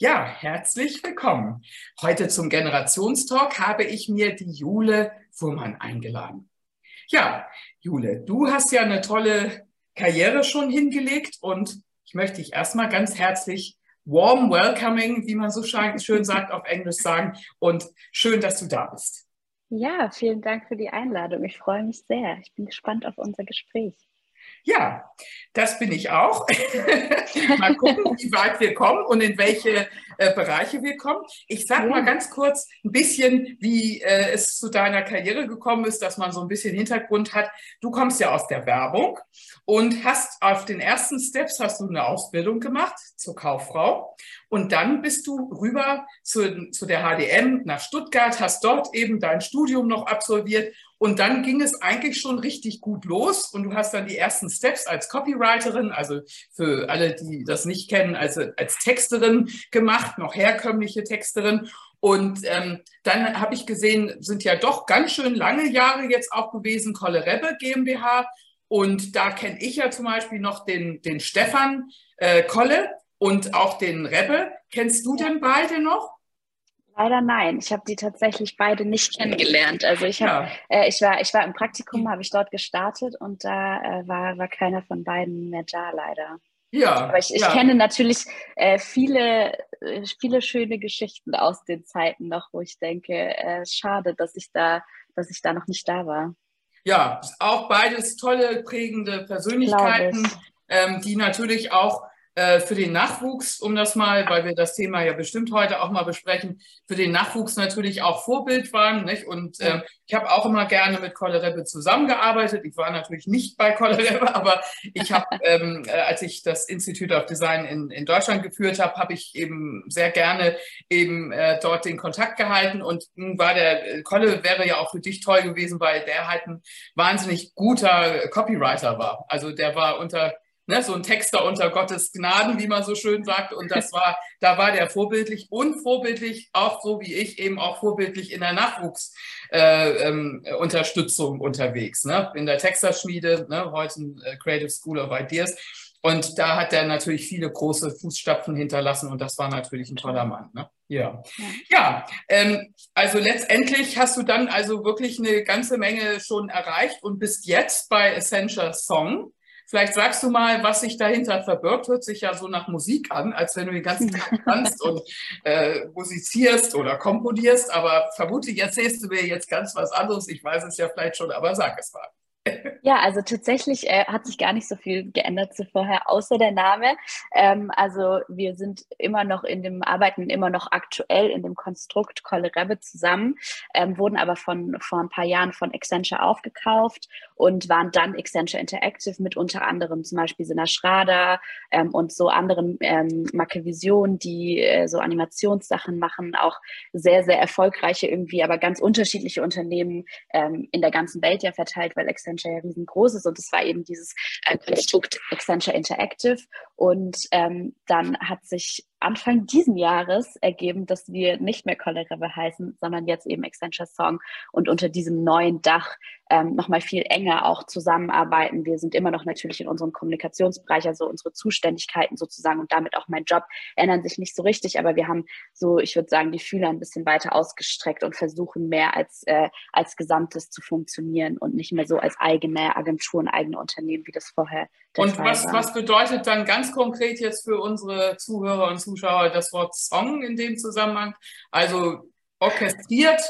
Ja, herzlich willkommen. Heute zum Generationstalk habe ich mir die Jule Fuhrmann eingeladen. Ja, Jule, du hast ja eine tolle Karriere schon hingelegt und ich möchte dich erstmal ganz herzlich warm welcoming, wie man so schön sagt auf Englisch sagen und schön, dass du da bist. Ja, vielen Dank für die Einladung. Ich freue mich sehr. Ich bin gespannt auf unser Gespräch. Ja, das bin ich auch. mal gucken, wie weit wir kommen und in welche äh, Bereiche wir kommen. Ich sage ja. mal ganz kurz ein bisschen, wie äh, es zu deiner Karriere gekommen ist, dass man so ein bisschen Hintergrund hat. Du kommst ja aus der Werbung und hast auf den ersten Steps hast du eine Ausbildung gemacht zur Kauffrau und dann bist du rüber zu, zu der HDM nach Stuttgart, hast dort eben dein Studium noch absolviert und dann ging es eigentlich schon richtig gut los und du hast dann die ersten Steps als Copywriterin, also für alle, die das nicht kennen, also als Texterin gemacht, noch herkömmliche Texterin. Und ähm, dann habe ich gesehen, sind ja doch ganz schön lange Jahre jetzt auch gewesen, Kolle Rebbe GmbH. Und da kenne ich ja zum Beispiel noch den, den Stefan äh, Kolle und auch den Rebbe. Kennst du denn beide noch? Leider nein. Ich habe die tatsächlich beide nicht kennengelernt. Also ich habe, ja. äh, ich war, ich war im Praktikum, habe ich dort gestartet und da äh, war, war keiner von beiden mehr da, leider. Ja. Aber ich, ich ja. kenne natürlich äh, viele, äh, viele schöne Geschichten aus den Zeiten noch, wo ich denke, äh, schade, dass ich da, dass ich da noch nicht da war. Ja, auch beides tolle, prägende Persönlichkeiten, ähm, die natürlich auch für den Nachwuchs, um das mal, weil wir das Thema ja bestimmt heute auch mal besprechen, für den Nachwuchs natürlich auch Vorbild waren. Nicht? Und ähm, ich habe auch immer gerne mit Kollerebbe zusammengearbeitet. Ich war natürlich nicht bei Kollerebbe, aber ich habe, ähm, äh, als ich das Institute of Design in, in Deutschland geführt habe, habe ich eben sehr gerne eben äh, dort den Kontakt gehalten. Und nun war der äh, Kolle wäre ja auch für dich toll gewesen, weil der halt ein wahnsinnig guter Copywriter war. Also der war unter ne, so ein Texter unter Gottes Gnaden, wie man so schön sagt. Und das war, da war der vorbildlich und vorbildlich, auch so wie ich, eben auch vorbildlich in der Nachwuchsunterstützung äh, ähm, unterwegs, ne? in der Texterschmiede, ne? heute äh, Creative School of Ideas. Und da hat er natürlich viele große Fußstapfen hinterlassen und das war natürlich ein toller Mann. Ne? Ja, ja, ähm, also letztendlich hast du dann also wirklich eine ganze Menge schon erreicht und bist jetzt bei Essential Song. Vielleicht sagst du mal, was sich dahinter verbirgt. Hört sich ja so nach Musik an, als wenn du den ganzen Tag tanzt und äh, musizierst oder komponierst. Aber vermutlich erzählst du mir jetzt ganz was anderes. Ich weiß es ja vielleicht schon, aber sag es mal. Ja, also tatsächlich äh, hat sich gar nicht so viel geändert zu vorher, außer der Name. Ähm, also wir sind immer noch in dem, arbeiten immer noch aktuell in dem Konstrukt Kolle Rebbe zusammen, ähm, wurden aber von, vor ein paar Jahren von Accenture aufgekauft und waren dann Accenture Interactive mit unter anderem zum Beispiel Sina Schrader ähm, und so anderen ähm, Marke Vision, die äh, so Animationssachen machen, auch sehr, sehr erfolgreiche irgendwie, aber ganz unterschiedliche Unternehmen ähm, in der ganzen Welt ja verteilt, weil Accenture Accenture ja riesengroß ist und es war eben dieses äh, Konstrukt Accenture Interactive und ähm, dann hat sich Anfang diesen Jahres ergeben, dass wir nicht mehr Colorable heißen, sondern jetzt eben Accenture Song und unter diesem neuen Dach ähm, nochmal viel enger auch zusammenarbeiten. Wir sind immer noch natürlich in unserem Kommunikationsbereich, also unsere Zuständigkeiten sozusagen und damit auch mein Job ändern sich nicht so richtig, aber wir haben so, ich würde sagen, die Fühler ein bisschen weiter ausgestreckt und versuchen mehr als, äh, als Gesamtes zu funktionieren und nicht mehr so als eigene Agentur und eigene Unternehmen, wie das vorher der und Fall was, war. was bedeutet dann ganz konkret jetzt für unsere Zuhörer und Zuschauer das Wort Song in dem Zusammenhang? Also orchestriert,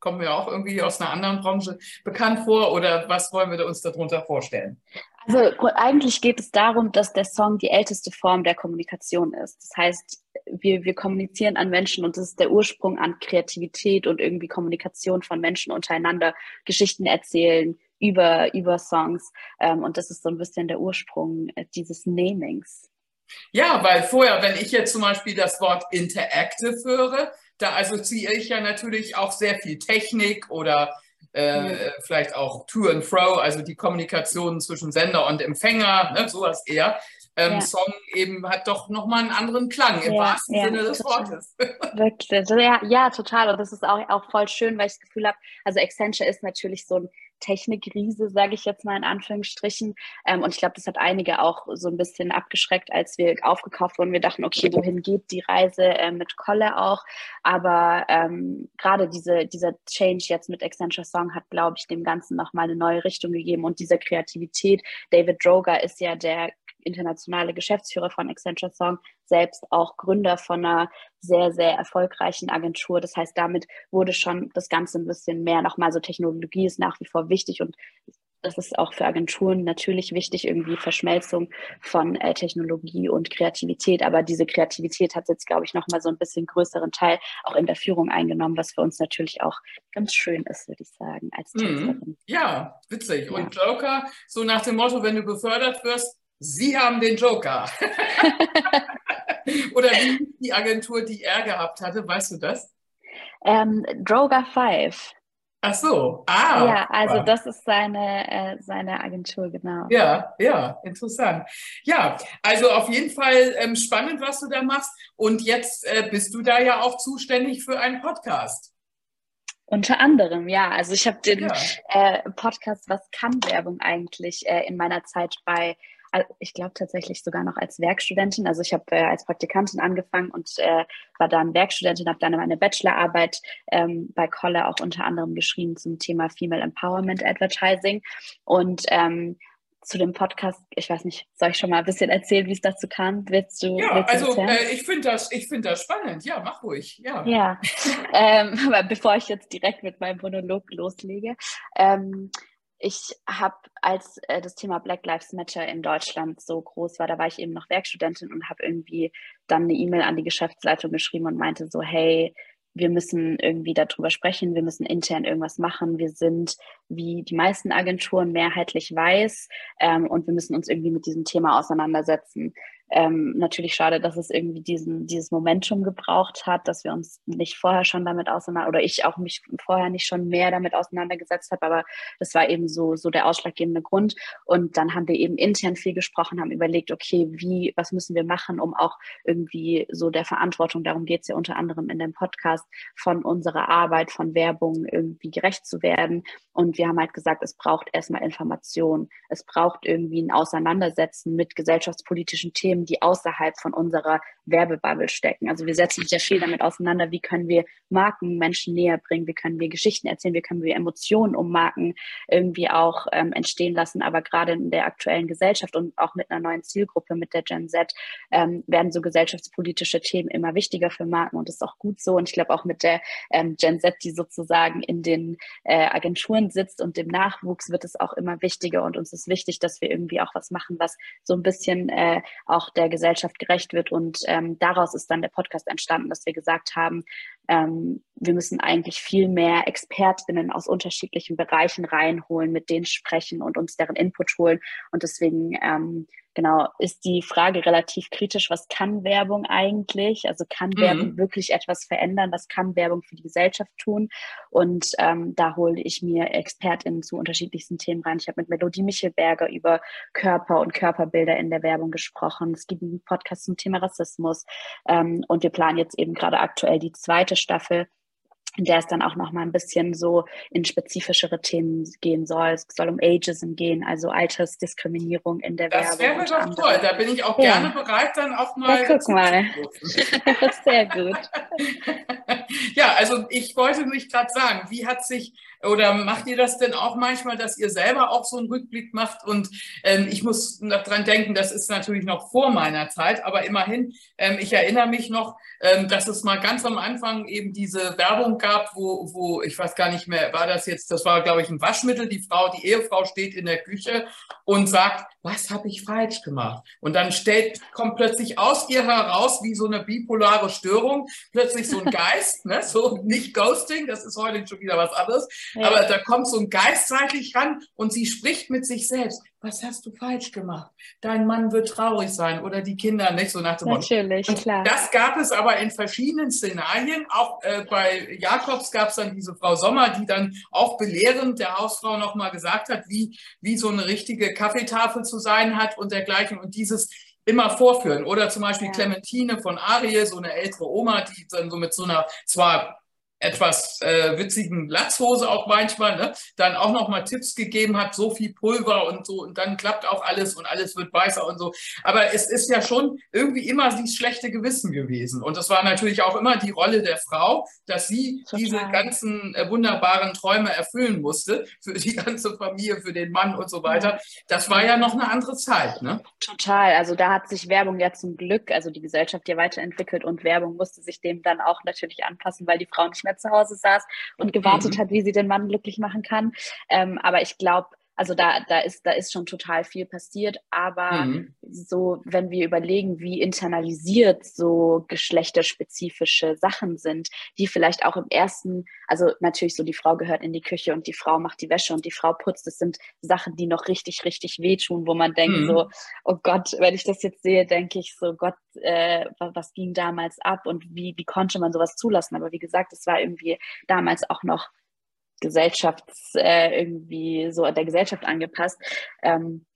kommen wir auch irgendwie aus einer anderen Branche bekannt vor oder was wollen wir uns darunter vorstellen? Also eigentlich geht es darum, dass der Song die älteste Form der Kommunikation ist. Das heißt, wir, wir kommunizieren an Menschen und das ist der Ursprung an Kreativität und irgendwie Kommunikation von Menschen untereinander, Geschichten erzählen über, über Songs. Ähm, und das ist so ein bisschen der Ursprung äh, dieses Namings. Ja, weil vorher, wenn ich jetzt zum Beispiel das Wort interactive höre, da assoziiere ich ja natürlich auch sehr viel Technik oder äh, mhm. vielleicht auch to and fro, also die Kommunikation zwischen Sender und Empfänger, ne, sowas eher. ähm, ja. Song eben hat doch nochmal einen anderen Klang im ja, wahrsten ja, Sinne des total. Wortes. Wirklich, ja, ja, total. Und das ist auch, auch voll schön, weil ich das Gefühl habe, also Accenture ist natürlich so ein Technikriese, sage ich jetzt mal in Anführungsstrichen. Ähm, und ich glaube, das hat einige auch so ein bisschen abgeschreckt, als wir aufgekauft wurden. Wir dachten, okay, wohin geht die Reise äh, mit Kolle auch? Aber ähm, gerade diese, dieser Change jetzt mit Accenture Song hat, glaube ich, dem Ganzen nochmal eine neue Richtung gegeben und dieser Kreativität. David Droger ist ja der internationale Geschäftsführer von Accenture Song, selbst auch Gründer von einer sehr, sehr erfolgreichen Agentur. Das heißt, damit wurde schon das Ganze ein bisschen mehr nochmal so Technologie ist nach wie vor wichtig und das ist auch für Agenturen natürlich wichtig, irgendwie Verschmelzung von äh, Technologie und Kreativität. Aber diese Kreativität hat jetzt, glaube ich, nochmal so ein bisschen größeren Teil auch in der Führung eingenommen, was für uns natürlich auch ganz schön ist, würde ich sagen, als mhm. Ja, witzig. Ja. Und Joker, so nach dem Motto, wenn du befördert wirst, Sie haben den Joker. Oder wie die Agentur, die er gehabt hatte, weißt du das? Ähm, Droga 5. Ach so, ah. Ja, also das ist seine, äh, seine Agentur, genau. Ja, ja, interessant. Ja, also auf jeden Fall ähm, spannend, was du da machst. Und jetzt äh, bist du da ja auch zuständig für einen Podcast. Unter anderem, ja. Also ich habe den ja. äh, Podcast Was kann Werbung eigentlich äh, in meiner Zeit bei ich glaube tatsächlich sogar noch als Werkstudentin. Also ich habe äh, als Praktikantin angefangen und äh, war dann Werkstudentin, habe dann meine Bachelorarbeit ähm, bei Kolle auch unter anderem geschrieben zum Thema Female Empowerment Advertising. Und ähm, zu dem Podcast, ich weiß nicht, soll ich schon mal ein bisschen erzählen, wie es dazu kam? Willst du? Ja, willst also äh, ich finde das, find das spannend. Ja, mach ruhig. Ja, ja. ähm, aber bevor ich jetzt direkt mit meinem Monolog loslege, ähm, ich habe, als äh, das Thema Black Lives Matter in Deutschland so groß war, da war ich eben noch Werkstudentin und habe irgendwie dann eine E-Mail an die Geschäftsleitung geschrieben und meinte so, hey, wir müssen irgendwie darüber sprechen, wir müssen intern irgendwas machen. Wir sind wie die meisten Agenturen mehrheitlich weiß ähm, und wir müssen uns irgendwie mit diesem Thema auseinandersetzen. Ähm, natürlich schade, dass es irgendwie diesen, dieses Momentum gebraucht hat, dass wir uns nicht vorher schon damit auseinander oder ich auch mich vorher nicht schon mehr damit auseinandergesetzt habe, aber das war eben so, so der ausschlaggebende Grund. Und dann haben wir eben intern viel gesprochen, haben überlegt, okay, wie, was müssen wir machen, um auch irgendwie so der Verantwortung, darum geht es ja unter anderem in dem Podcast, von unserer Arbeit, von Werbung irgendwie gerecht zu werden. Und wir haben halt gesagt, es braucht erstmal Information. Es braucht irgendwie ein Auseinandersetzen mit gesellschaftspolitischen Themen Die außerhalb von unserer Werbebubble stecken. Also wir setzen uns ja viel damit auseinander, wie können wir Marken Menschen näher bringen, wie können wir Geschichten erzählen, wie können wir Emotionen um Marken irgendwie auch ähm, entstehen lassen. Aber gerade in der aktuellen Gesellschaft und auch mit einer neuen Zielgruppe, mit der Gen Z, ähm, werden so gesellschaftspolitische Themen immer wichtiger für Marken und das ist auch gut so. Und ich glaube auch mit der ähm, Gen Z, die sozusagen in den äh, Agenturen sitzt und dem Nachwuchs wird es auch immer wichtiger und uns ist wichtig, dass wir irgendwie auch was machen, was so ein bisschen äh, auch auch der Gesellschaft gerecht wird. Und ähm, daraus ist dann der Podcast entstanden, dass wir gesagt haben, ähm, wir müssen eigentlich viel mehr ExpertInnen aus unterschiedlichen Bereichen reinholen, mit denen sprechen und uns deren Input holen. Und deswegen ähm, genau, ist die Frage relativ kritisch, was kann Werbung eigentlich? Also kann mhm. Werbung wirklich etwas verändern? Was kann Werbung für die Gesellschaft tun? Und ähm, da hole ich mir ExpertInnen zu unterschiedlichsten Themen rein. Ich habe mit Melodie Michelberger über Körper und Körperbilder in der Werbung gesprochen. Es gibt einen Podcast zum Thema Rassismus. Ähm, und wir planen jetzt eben gerade aktuell die zweite Staffel der es dann auch noch mal ein bisschen so in spezifischere Themen gehen soll. Es soll um Ageism gehen, also Altersdiskriminierung in der das Werbung. Das wäre doch toll. Da bin ich auch ja. gerne bereit, dann auch mal. Ja, guck mal. Sehr gut. ja, also ich wollte mich gerade sagen, wie hat sich oder macht ihr das denn auch manchmal, dass ihr selber auch so einen Rückblick macht? Und ähm, ich muss noch dran denken, das ist natürlich noch vor meiner Zeit, aber immerhin, ähm, ich erinnere mich noch, ähm, dass es mal ganz am Anfang eben diese Werbung gab, wo, wo, ich weiß gar nicht mehr, war das jetzt, das war, glaube ich, ein Waschmittel. Die Frau, die Ehefrau steht in der Küche und sagt, was habe ich falsch gemacht? Und dann stellt, kommt plötzlich aus ihr heraus, wie so eine bipolare Störung, plötzlich so ein Geist, ne? So nicht Ghosting, das ist heute schon wieder was anderes, ja. aber da kommt so ein Geist seitlich ran und sie spricht mit sich selbst was hast du falsch gemacht? Dein Mann wird traurig sein oder die Kinder nicht so nach dem Motto. Natürlich, klar. Das gab es aber in verschiedenen Szenarien. Auch äh, bei Jakobs gab es dann diese Frau Sommer, die dann auch belehrend der Hausfrau nochmal gesagt hat, wie, wie so eine richtige Kaffeetafel zu sein hat und dergleichen. Und dieses immer vorführen. Oder zum Beispiel ja. Clementine von Arie, so eine ältere Oma, die dann so mit so einer zwar etwas äh, witzigen Latzhose auch manchmal, ne? dann auch noch mal Tipps gegeben hat, so viel Pulver und so und dann klappt auch alles und alles wird weißer und so. Aber es ist ja schon irgendwie immer dieses schlechte Gewissen gewesen und das war natürlich auch immer die Rolle der Frau, dass sie Total. diese ganzen äh, wunderbaren Träume erfüllen musste für die ganze Familie, für den Mann und so weiter. Das war ja noch eine andere Zeit, ne? Total. Also da hat sich Werbung ja zum Glück, also die Gesellschaft ja weiterentwickelt und Werbung musste sich dem dann auch natürlich anpassen, weil die Frauen nicht mehr zu Hause saß und gewartet mhm. hat, wie sie den Mann glücklich machen kann. Ähm, aber ich glaube, also da, da, ist, da ist schon total viel passiert, aber mhm. so, wenn wir überlegen, wie internalisiert so geschlechterspezifische Sachen sind, die vielleicht auch im ersten, also natürlich so, die Frau gehört in die Küche und die Frau macht die Wäsche und die Frau putzt, das sind Sachen, die noch richtig, richtig wehtun, wo man denkt mhm. so, oh Gott, wenn ich das jetzt sehe, denke ich so, Gott, äh, was ging damals ab und wie, wie konnte man sowas zulassen? Aber wie gesagt, es war irgendwie damals auch noch Gesellschafts, äh, irgendwie so der Gesellschaft angepasst. Ähm,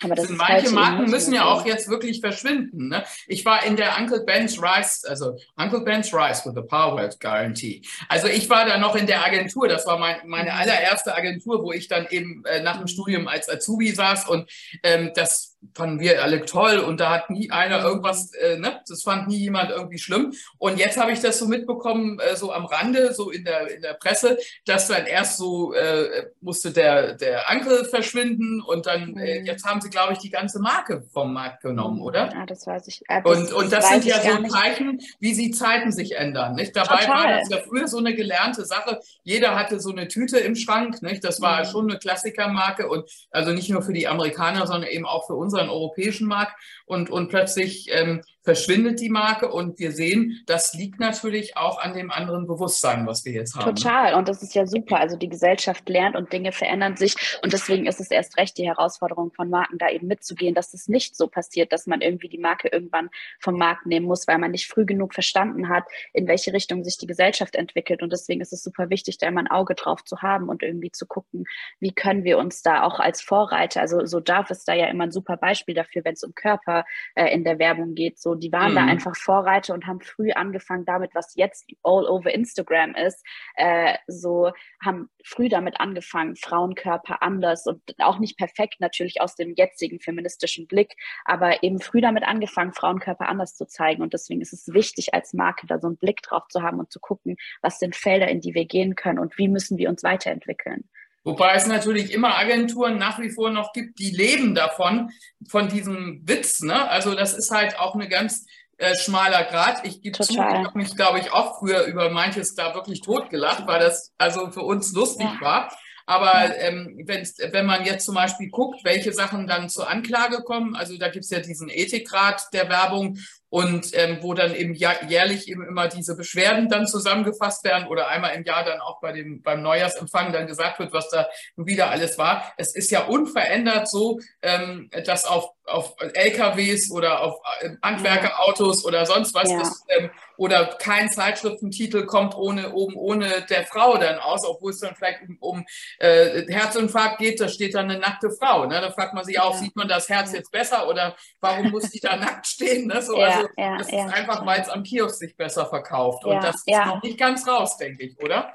aber das also manche Marken müssen ja auch jetzt wirklich verschwinden. Ne? Ich war in der Uncle Ben's Rice, also Uncle Ben's Rice with the Power Guarantee. Also ich war da noch in der Agentur. Das war mein, meine mhm. allererste Agentur, wo ich dann eben äh, nach dem mhm. Studium als Azubi saß und ähm, das fanden wir alle toll und da hat nie einer irgendwas, äh, ne, das fand nie jemand irgendwie schlimm. Und jetzt habe ich das so mitbekommen, äh, so am Rande, so in der, in der Presse, dass dann erst so äh, musste der, der Onkel verschwinden und dann, äh, mhm. jetzt haben sie, glaube ich, die ganze Marke vom Markt genommen, oder? Ja, das weiß ich. Äh, das, und, und das, das sind ja so Zeichen, wie sie Zeiten sich ändern. Nicht? Dabei Total. war das ja früher so eine gelernte Sache. Jeder hatte so eine Tüte im Schrank. Nicht? Das war mhm. schon eine Klassikermarke und also nicht nur für die Amerikaner, sondern eben auch für uns unseren europäischen Markt und, und plötzlich ähm, verschwindet die Marke und wir sehen, das liegt natürlich auch an dem anderen Bewusstsein, was wir jetzt haben. Total und das ist ja super. Also die Gesellschaft lernt und Dinge verändern sich und deswegen ist es erst recht die Herausforderung von Marken, da eben mitzugehen, dass es nicht so passiert, dass man irgendwie die Marke irgendwann vom Markt nehmen muss, weil man nicht früh genug verstanden hat, in welche Richtung sich die Gesellschaft entwickelt und deswegen ist es super wichtig, da immer ein Auge drauf zu haben und irgendwie zu gucken, wie können wir uns da auch als Vorreiter, also so darf es da ja immer ein super Beispiel dafür, wenn es um Körper äh, in der Werbung geht, so die waren mhm. da einfach Vorreiter und haben früh angefangen damit, was jetzt all over Instagram ist, äh, so haben früh damit angefangen, Frauenkörper anders und auch nicht perfekt natürlich aus dem jetzigen feministischen Blick, aber eben früh damit angefangen, Frauenkörper anders zu zeigen und deswegen ist es wichtig als Marke da so einen Blick drauf zu haben und zu gucken, was sind Felder, in die wir gehen können und wie müssen wir uns weiterentwickeln. Wobei es natürlich immer Agenturen nach wie vor noch gibt, die leben davon, von diesem Witz. Ne? Also das ist halt auch eine ganz äh, schmaler Grad. Ich gebe zu, ich habe mich, glaube ich, auch früher über manches da wirklich totgelacht, weil das also für uns lustig ja. war. Aber ähm, wenn man jetzt zum Beispiel guckt, welche Sachen dann zur Anklage kommen, also da gibt es ja diesen Ethikrat der Werbung und ähm, wo dann eben jährlich eben immer diese Beschwerden dann zusammengefasst werden oder einmal im Jahr dann auch bei dem, beim Neujahrsempfang dann gesagt wird, was da wieder alles war. Es ist ja unverändert so, ähm, dass auf, auf LKWs oder auf äh, Handwerkerautos oder sonst was ja. das, ähm, oder kein Zeitschriftentitel kommt ohne oben ohne der Frau dann aus, obwohl es dann vielleicht um, um äh, Herzinfarkt geht, da steht dann eine nackte Frau. Ne? Da fragt man sich auch, ja. sieht man das Herz jetzt besser oder warum muss die da nackt stehen? Ne? So, ja. also ja, das ist einfach, weil es am Kiosk sich besser verkauft. Und das ist noch nicht ganz raus, denke ich, oder?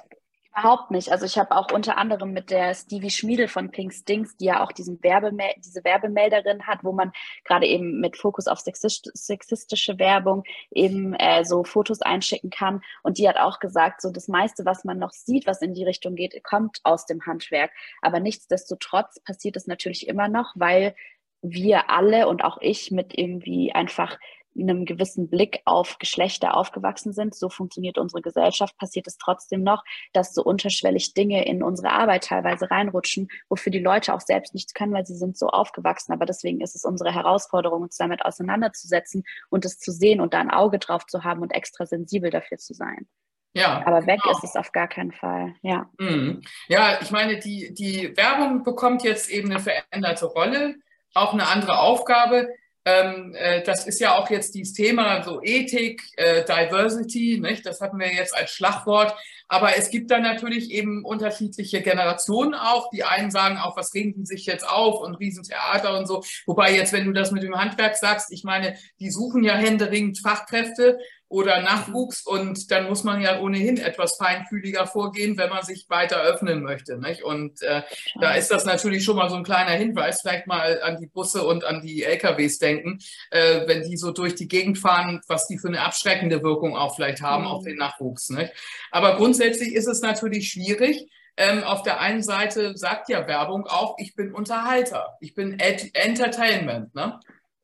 Überhaupt nicht. Also ich habe auch unter anderem mit der Stevie Schmiedel von Pink Stinks, die ja auch diesen Werbemel diese Werbemelderin hat, wo man gerade eben mit Fokus auf sexist sexistische Werbung eben äh, so Fotos einschicken kann. Und die hat auch gesagt, so das meiste, was man noch sieht, was in die Richtung geht, kommt aus dem Handwerk. Aber nichtsdestotrotz passiert es natürlich immer noch, weil wir alle und auch ich mit irgendwie einfach einem gewissen Blick auf Geschlechter aufgewachsen sind, so funktioniert unsere Gesellschaft, passiert es trotzdem noch, dass so unterschwellig Dinge in unsere Arbeit teilweise reinrutschen, wofür die Leute auch selbst nichts können, weil sie sind so aufgewachsen. Aber deswegen ist es unsere Herausforderung, uns damit auseinanderzusetzen und es zu sehen und da ein Auge drauf zu haben und extra sensibel dafür zu sein. Ja, aber weg genau. ist es auf gar keinen Fall. Ja. Mhm. Ja, ich meine, die, die Werbung bekommt jetzt eben eine veränderte Rolle, auch eine andere Aufgabe. Ähm, äh, das ist ja auch jetzt dieses Thema, so Ethik, äh, Diversity, nicht? das hatten wir jetzt als Schlagwort. Aber es gibt dann natürlich eben unterschiedliche Generationen auch. Die einen sagen auch, was regen die sich jetzt auf und Riesentheater und so. Wobei jetzt, wenn du das mit dem Handwerk sagst, ich meine, die suchen ja händeringend Fachkräfte oder Nachwuchs und dann muss man ja ohnehin etwas feinfühliger vorgehen, wenn man sich weiter öffnen möchte. Nicht? Und äh, da ist das natürlich schon mal so ein kleiner Hinweis, vielleicht mal an die Busse und an die LKWs denken, äh, wenn die so durch die Gegend fahren, was die für eine abschreckende Wirkung auch vielleicht haben mhm. auf den Nachwuchs. Nicht? Aber grundsätzlich ist es natürlich schwierig. Ähm, auf der einen Seite sagt ja Werbung auch, ich bin Unterhalter, ich bin Entertainment. Ne?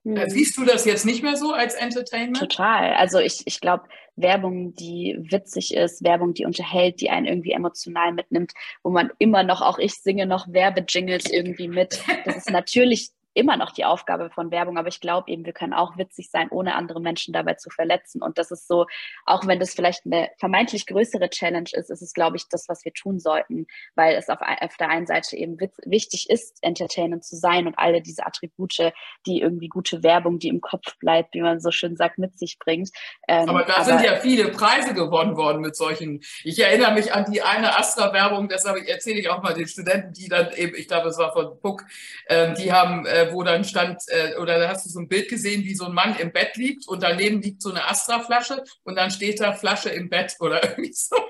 Hm. Siehst du das jetzt nicht mehr so als Entertainment? Total. Also ich, ich glaube, Werbung, die witzig ist, Werbung, die unterhält, die einen irgendwie emotional mitnimmt, wo man immer noch, auch ich singe noch Werbejingles irgendwie mit. Das ist natürlich immer noch die Aufgabe von Werbung, aber ich glaube eben, wir können auch witzig sein, ohne andere Menschen dabei zu verletzen. Und das ist so, auch wenn das vielleicht eine vermeintlich größere Challenge ist, ist es, glaube ich, das, was wir tun sollten, weil es auf, auf der einen Seite eben wichtig ist, entertainend zu sein und alle diese Attribute, die irgendwie gute Werbung, die im Kopf bleibt, wie man so schön sagt, mit sich bringt. Ähm, aber da aber, sind ja viele Preise gewonnen worden mit solchen. Ich erinnere mich an die eine Astra-Werbung, das erzähle ich auch mal den Studenten, die dann eben, ich glaube, es war von Puck, ähm, die haben äh, äh, wo dann stand, äh, oder da hast du so ein Bild gesehen, wie so ein Mann im Bett liegt und daneben liegt so eine Astra-Flasche und dann steht da Flasche im Bett oder irgendwie sowas.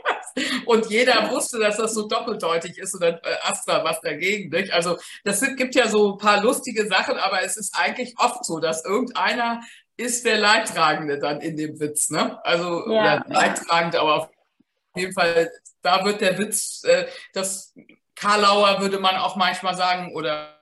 Und jeder wusste, dass das so doppeldeutig ist und dann äh, Astra was dagegen. Nicht? Also das gibt ja so ein paar lustige Sachen, aber es ist eigentlich oft so, dass irgendeiner ist der Leidtragende dann in dem Witz. Ne? Also ja. Leidtragend, aber auf jeden Fall, da wird der Witz, äh, das Karlauer würde man auch manchmal sagen, oder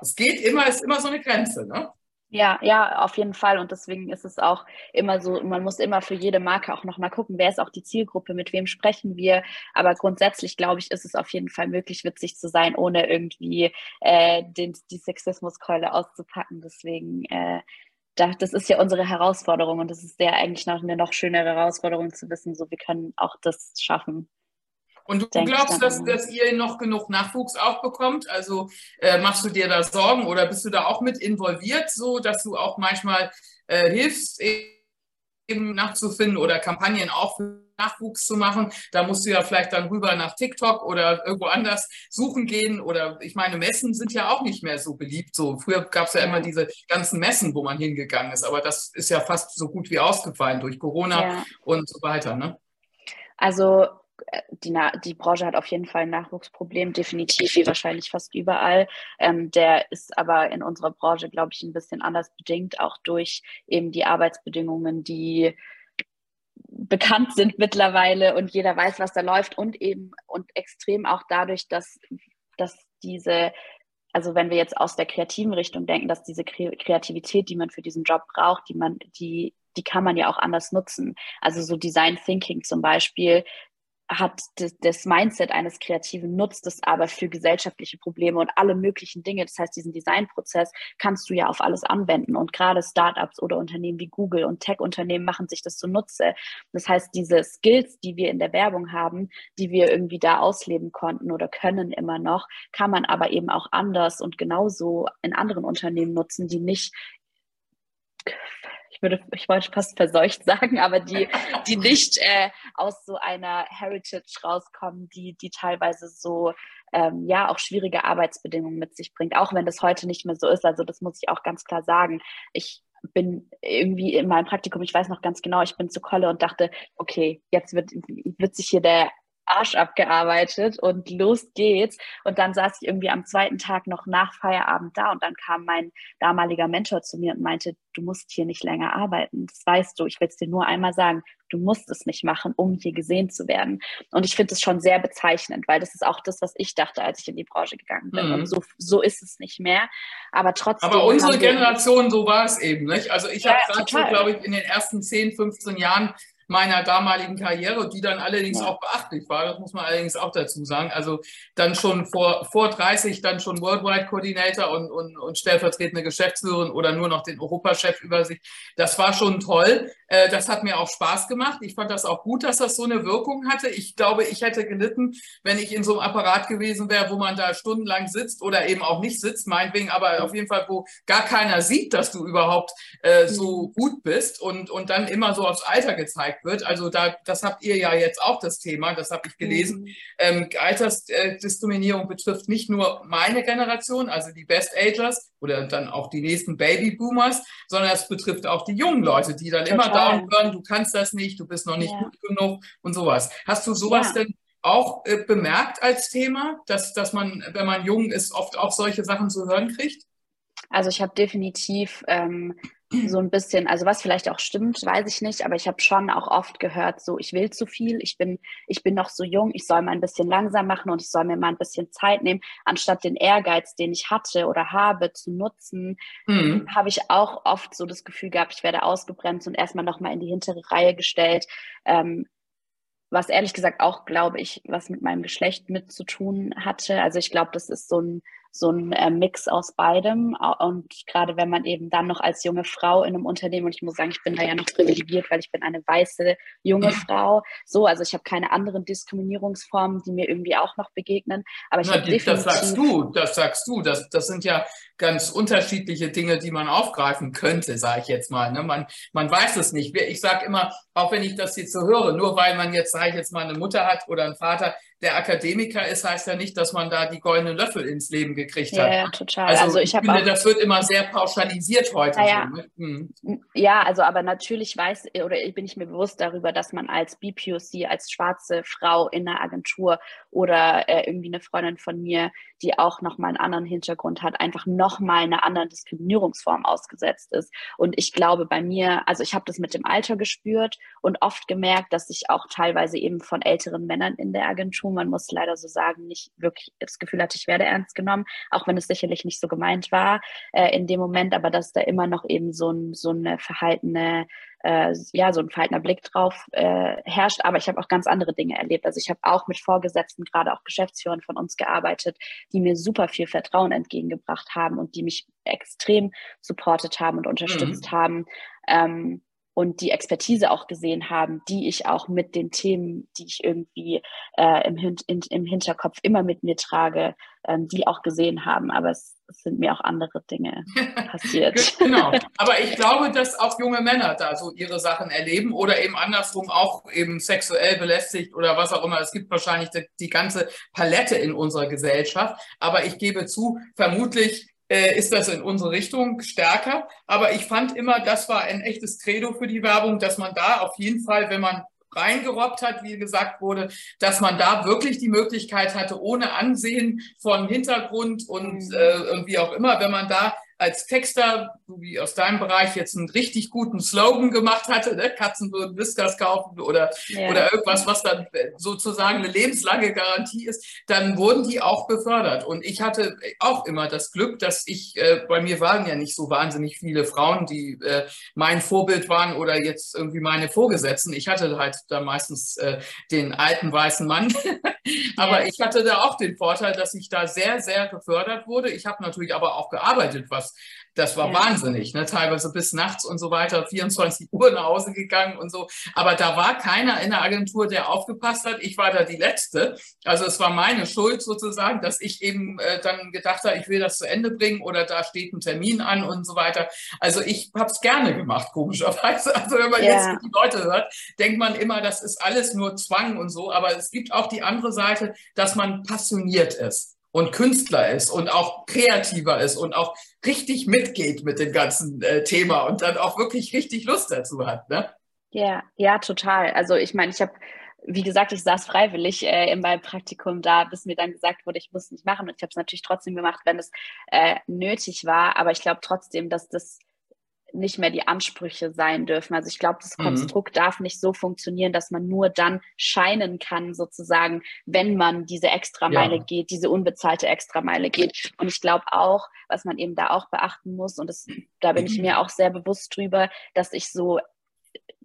es geht immer, ist immer so eine Grenze, ne? Ja, ja, auf jeden Fall. Und deswegen ist es auch immer so, man muss immer für jede Marke auch nochmal gucken, wer ist auch die Zielgruppe, mit wem sprechen wir. Aber grundsätzlich, glaube ich, ist es auf jeden Fall möglich, witzig zu sein, ohne irgendwie äh, den, die Sexismuskeule auszupacken. Deswegen, äh, das ist ja unsere Herausforderung und das ist ja eigentlich noch eine noch schönere Herausforderung zu wissen, so wir können auch das schaffen. Und du glaubst, dass, dass ihr noch genug Nachwuchs auch bekommt? Also äh, machst du dir da Sorgen oder bist du da auch mit involviert, so dass du auch manchmal äh, hilfst, eben nachzufinden oder Kampagnen auch für Nachwuchs zu machen? Da musst du ja vielleicht dann rüber nach TikTok oder irgendwo anders suchen gehen. Oder ich meine, Messen sind ja auch nicht mehr so beliebt. So früher gab es ja immer diese ganzen Messen, wo man hingegangen ist, aber das ist ja fast so gut wie ausgefallen durch Corona ja. und so weiter. Ne? Also die, die Branche hat auf jeden Fall ein Nachwuchsproblem, definitiv, wie wahrscheinlich fast überall. Ähm, der ist aber in unserer Branche, glaube ich, ein bisschen anders bedingt, auch durch eben die Arbeitsbedingungen, die bekannt sind mittlerweile und jeder weiß, was da läuft und eben und extrem auch dadurch, dass, dass diese also wenn wir jetzt aus der kreativen Richtung denken, dass diese Kreativität, die man für diesen Job braucht, die man, die, die kann man ja auch anders nutzen. Also so Design Thinking zum Beispiel hat das Mindset eines Kreativen, nutzt es aber für gesellschaftliche Probleme und alle möglichen Dinge. Das heißt, diesen Designprozess kannst du ja auf alles anwenden. Und gerade Startups oder Unternehmen wie Google und Tech-Unternehmen machen sich das zunutze. Das heißt, diese Skills, die wir in der Werbung haben, die wir irgendwie da ausleben konnten oder können immer noch, kann man aber eben auch anders und genauso in anderen Unternehmen nutzen, die nicht ich würde, ich wollte fast verseucht sagen, aber die, die nicht äh, aus so einer Heritage rauskommen, die, die teilweise so ähm, ja auch schwierige Arbeitsbedingungen mit sich bringt, auch wenn das heute nicht mehr so ist. Also das muss ich auch ganz klar sagen. Ich bin irgendwie in meinem Praktikum, ich weiß noch ganz genau, ich bin zu Kolle und dachte, okay, jetzt wird, wird sich hier der Arsch abgearbeitet und los geht's. Und dann saß ich irgendwie am zweiten Tag noch nach Feierabend da und dann kam mein damaliger Mentor zu mir und meinte, du musst hier nicht länger arbeiten. Das weißt du. Ich will es dir nur einmal sagen. Du musst es nicht machen, um hier gesehen zu werden. Und ich finde es schon sehr bezeichnend, weil das ist auch das, was ich dachte, als ich in die Branche gegangen bin. Mhm. Und so, so ist es nicht mehr. Aber trotzdem. Aber unsere Generation, so war es eben, nicht? Also ich ja, habe gerade so, glaube ich, in den ersten 10, 15 Jahren meiner damaligen Karriere, die dann allerdings ja. auch beachtlich war, das muss man allerdings auch dazu sagen. Also dann schon vor, vor 30 dann schon Worldwide Coordinator und, und, und stellvertretende Geschäftsführerin oder nur noch den Europachef über sich. Das war schon toll. Äh, das hat mir auch Spaß gemacht. Ich fand das auch gut, dass das so eine Wirkung hatte. Ich glaube, ich hätte gelitten, wenn ich in so einem Apparat gewesen wäre, wo man da stundenlang sitzt oder eben auch nicht sitzt, meinetwegen, aber auf jeden Fall, wo gar keiner sieht, dass du überhaupt äh, so mhm. gut bist und, und dann immer so aufs Alter gezeigt gezeigt wird. Also da, das habt ihr ja jetzt auch das Thema, das habe ich gelesen. Mhm. Ähm, Altersdiskriminierung betrifft nicht nur meine Generation, also die Best Agers oder dann auch die nächsten Babyboomers, sondern es betrifft auch die jungen Leute, die dann Total. immer da hören, du kannst das nicht, du bist noch nicht ja. gut genug und sowas. Hast du sowas ja. denn auch äh, bemerkt als Thema, dass, dass man, wenn man jung ist, oft auch solche Sachen zu hören kriegt? Also ich habe definitiv ähm, so ein bisschen, also was vielleicht auch stimmt, weiß ich nicht, aber ich habe schon auch oft gehört, so ich will zu viel, ich bin, ich bin noch so jung, ich soll mal ein bisschen langsam machen und ich soll mir mal ein bisschen Zeit nehmen, anstatt den Ehrgeiz, den ich hatte oder habe, zu nutzen, mhm. habe ich auch oft so das Gefühl gehabt, ich werde ausgebremst und erstmal nochmal in die hintere Reihe gestellt. Ähm, was ehrlich gesagt auch, glaube ich, was mit meinem Geschlecht mit zu tun hatte. Also ich glaube, das ist so ein so ein äh, Mix aus beidem. Und gerade wenn man eben dann noch als junge Frau in einem Unternehmen, und ich muss sagen, ich bin da ja noch privilegiert, weil ich bin eine weiße junge Frau. So, also ich habe keine anderen Diskriminierungsformen, die mir irgendwie auch noch begegnen. Aber ich Na, die, definitiv, das sagst du, das sagst du. Das, das sind ja ganz unterschiedliche Dinge, die man aufgreifen könnte, sage ich jetzt mal. Ne? Man, man weiß es nicht. Ich sage immer, auch wenn ich das jetzt so höre, nur weil man jetzt, sage ich jetzt mal, eine Mutter hat oder einen Vater, der Akademiker ist, heißt ja nicht, dass man da die goldenen Löffel ins Leben gekriegt hat. Ja, total. Also, also ich, ich finde, das wird immer sehr pauschalisiert heute. Ja, so, ne? hm. ja, also aber natürlich weiß oder bin ich mir bewusst darüber, dass man als BPOC, als schwarze Frau in einer Agentur oder äh, irgendwie eine Freundin von mir, die auch nochmal einen anderen Hintergrund hat, einfach nochmal einer anderen Diskriminierungsform ausgesetzt ist. Und ich glaube bei mir, also ich habe das mit dem Alter gespürt und oft gemerkt, dass ich auch teilweise eben von älteren Männern in der Agentur. Man muss leider so sagen, nicht wirklich das Gefühl hatte, ich werde ernst genommen, auch wenn es sicherlich nicht so gemeint war äh, in dem Moment, aber dass da immer noch eben so, ein, so eine verhaltene äh, ja, so ein verhaltener Blick drauf äh, herrscht. Aber ich habe auch ganz andere Dinge erlebt. Also ich habe auch mit Vorgesetzten, gerade auch Geschäftsführern von uns gearbeitet, die mir super viel Vertrauen entgegengebracht haben und die mich extrem supportet haben und unterstützt mhm. haben. Ähm, und die Expertise auch gesehen haben, die ich auch mit den Themen, die ich irgendwie äh, im, Hin in, im Hinterkopf immer mit mir trage, ähm, die auch gesehen haben. Aber es, es sind mir auch andere Dinge passiert. genau. Aber ich glaube, dass auch junge Männer da so ihre Sachen erleben oder eben andersrum auch eben sexuell belästigt oder was auch immer. Es gibt wahrscheinlich die, die ganze Palette in unserer Gesellschaft. Aber ich gebe zu, vermutlich äh, ist das in unsere Richtung stärker. Aber ich fand immer, das war ein echtes Credo für die Werbung, dass man da auf jeden Fall, wenn man reingerobbt hat, wie gesagt wurde, dass man da wirklich die Möglichkeit hatte, ohne Ansehen von Hintergrund und mhm. äh, wie auch immer, wenn man da als Texter, wie aus deinem Bereich jetzt einen richtig guten Slogan gemacht hatte, ne? Katzen würden Whiskers kaufen oder, ja. oder irgendwas, was dann sozusagen eine lebenslange Garantie ist, dann wurden die auch befördert. Und ich hatte auch immer das Glück, dass ich, äh, bei mir waren ja nicht so wahnsinnig viele Frauen, die äh, mein Vorbild waren oder jetzt irgendwie meine Vorgesetzten. Ich hatte halt da meistens äh, den alten weißen Mann. aber ja. ich hatte da auch den Vorteil, dass ich da sehr, sehr gefördert wurde. Ich habe natürlich aber auch gearbeitet, was das, das war ja. wahnsinnig, ne? teilweise bis nachts und so weiter, 24 Uhr nach Hause gegangen und so. Aber da war keiner in der Agentur, der aufgepasst hat. Ich war da die Letzte. Also es war meine Schuld sozusagen, dass ich eben äh, dann gedacht habe, ich will das zu Ende bringen oder da steht ein Termin an und so weiter. Also ich habe es gerne gemacht, komischerweise. Also wenn man ja. jetzt die Leute hört, denkt man immer, das ist alles nur Zwang und so. Aber es gibt auch die andere Seite, dass man passioniert ist und Künstler ist und auch kreativer ist und auch richtig mitgeht mit dem ganzen äh, Thema und dann auch wirklich richtig Lust dazu hat. Ne? Ja, ja, total. Also ich meine, ich habe wie gesagt, ich saß freiwillig äh, in meinem Praktikum da, bis mir dann gesagt wurde, ich muss es nicht machen. Und ich habe es natürlich trotzdem gemacht, wenn es äh, nötig war. Aber ich glaube trotzdem, dass das nicht mehr die Ansprüche sein dürfen. Also ich glaube, das mhm. Konstrukt mhm. darf nicht so funktionieren, dass man nur dann scheinen kann, sozusagen, wenn man diese Extrameile ja. geht, diese unbezahlte Extrameile geht. Und ich glaube auch, was man eben da auch beachten muss, und das, da bin ich mir auch sehr bewusst drüber, dass ich so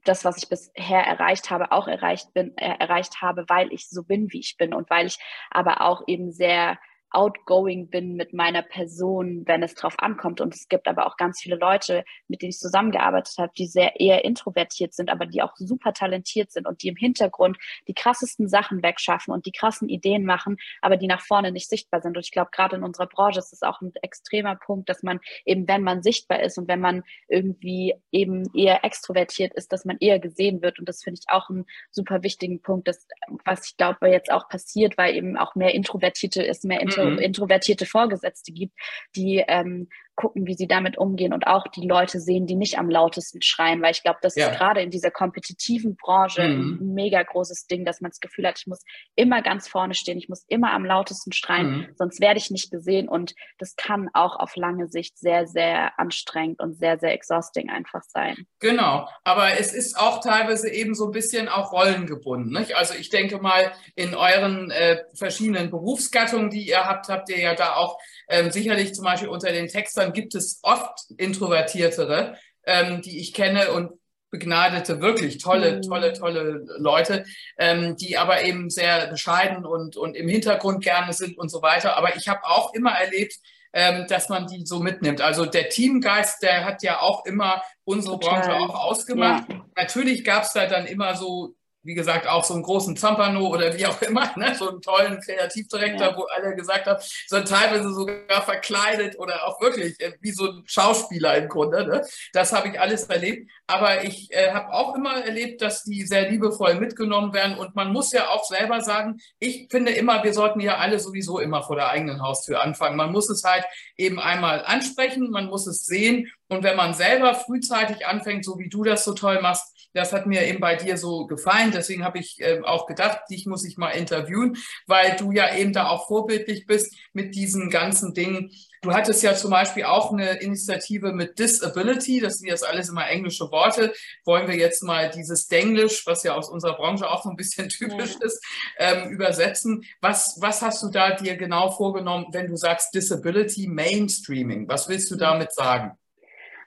das, was ich bisher erreicht habe, auch erreicht bin, äh, erreicht habe, weil ich so bin, wie ich bin und weil ich aber auch eben sehr outgoing bin mit meiner Person, wenn es drauf ankommt. Und es gibt aber auch ganz viele Leute, mit denen ich zusammengearbeitet habe, die sehr eher introvertiert sind, aber die auch super talentiert sind und die im Hintergrund die krassesten Sachen wegschaffen und die krassen Ideen machen, aber die nach vorne nicht sichtbar sind. Und ich glaube, gerade in unserer Branche ist es auch ein extremer Punkt, dass man eben, wenn man sichtbar ist und wenn man irgendwie eben eher extrovertiert ist, dass man eher gesehen wird. Und das finde ich auch einen super wichtigen Punkt, dass, was ich glaube, jetzt auch passiert, weil eben auch mehr Introvertierte ist, mehr Intro mhm. Introvertierte Vorgesetzte gibt, die ähm, gucken, wie sie damit umgehen und auch die Leute sehen, die nicht am lautesten schreien, weil ich glaube, das ja. ist gerade in dieser kompetitiven Branche mhm. ein mega großes Ding, dass man das Gefühl hat, ich muss immer ganz vorne stehen, ich muss immer am lautesten schreien, mhm. sonst werde ich nicht gesehen und das kann auch auf lange Sicht sehr, sehr anstrengend und sehr, sehr exhausting einfach sein. Genau, aber es ist auch teilweise eben so ein bisschen auch rollengebunden. Nicht? Also ich denke mal, in euren äh, verschiedenen Berufsgattungen, die ihr habt, habt ihr ja da auch ähm, sicherlich zum Beispiel unter den Textern gibt es oft Introvertiertere, ähm, die ich kenne und begnadete, wirklich tolle, mhm. tolle, tolle Leute, ähm, die aber eben sehr bescheiden und, und im Hintergrund gerne sind und so weiter. Aber ich habe auch immer erlebt, ähm, dass man die so mitnimmt. Also der Teamgeist, der hat ja auch immer unsere Total. Branche auch ausgemacht. Ja. Natürlich gab es da dann immer so wie gesagt, auch so einen großen Zampano oder wie auch immer, ne? so einen tollen Kreativdirektor, ja. wo alle gesagt haben, so teilweise sogar verkleidet oder auch wirklich äh, wie so ein Schauspieler im Grunde. Ne? Das habe ich alles erlebt. Aber ich äh, habe auch immer erlebt, dass die sehr liebevoll mitgenommen werden. Und man muss ja auch selber sagen, ich finde immer, wir sollten ja alle sowieso immer vor der eigenen Haustür anfangen. Man muss es halt eben einmal ansprechen, man muss es sehen. Und wenn man selber frühzeitig anfängt, so wie du das so toll machst, das hat mir eben bei dir so gefallen. Deswegen habe ich äh, auch gedacht, dich muss ich mal interviewen, weil du ja eben da auch vorbildlich bist mit diesen ganzen Dingen. Du hattest ja zum Beispiel auch eine Initiative mit Disability, das sind jetzt alles immer englische Worte. Wollen wir jetzt mal dieses Denglisch, was ja aus unserer Branche auch so ein bisschen typisch ja. ist, ähm, übersetzen. Was, was hast du da dir genau vorgenommen, wenn du sagst Disability Mainstreaming? Was willst du damit sagen?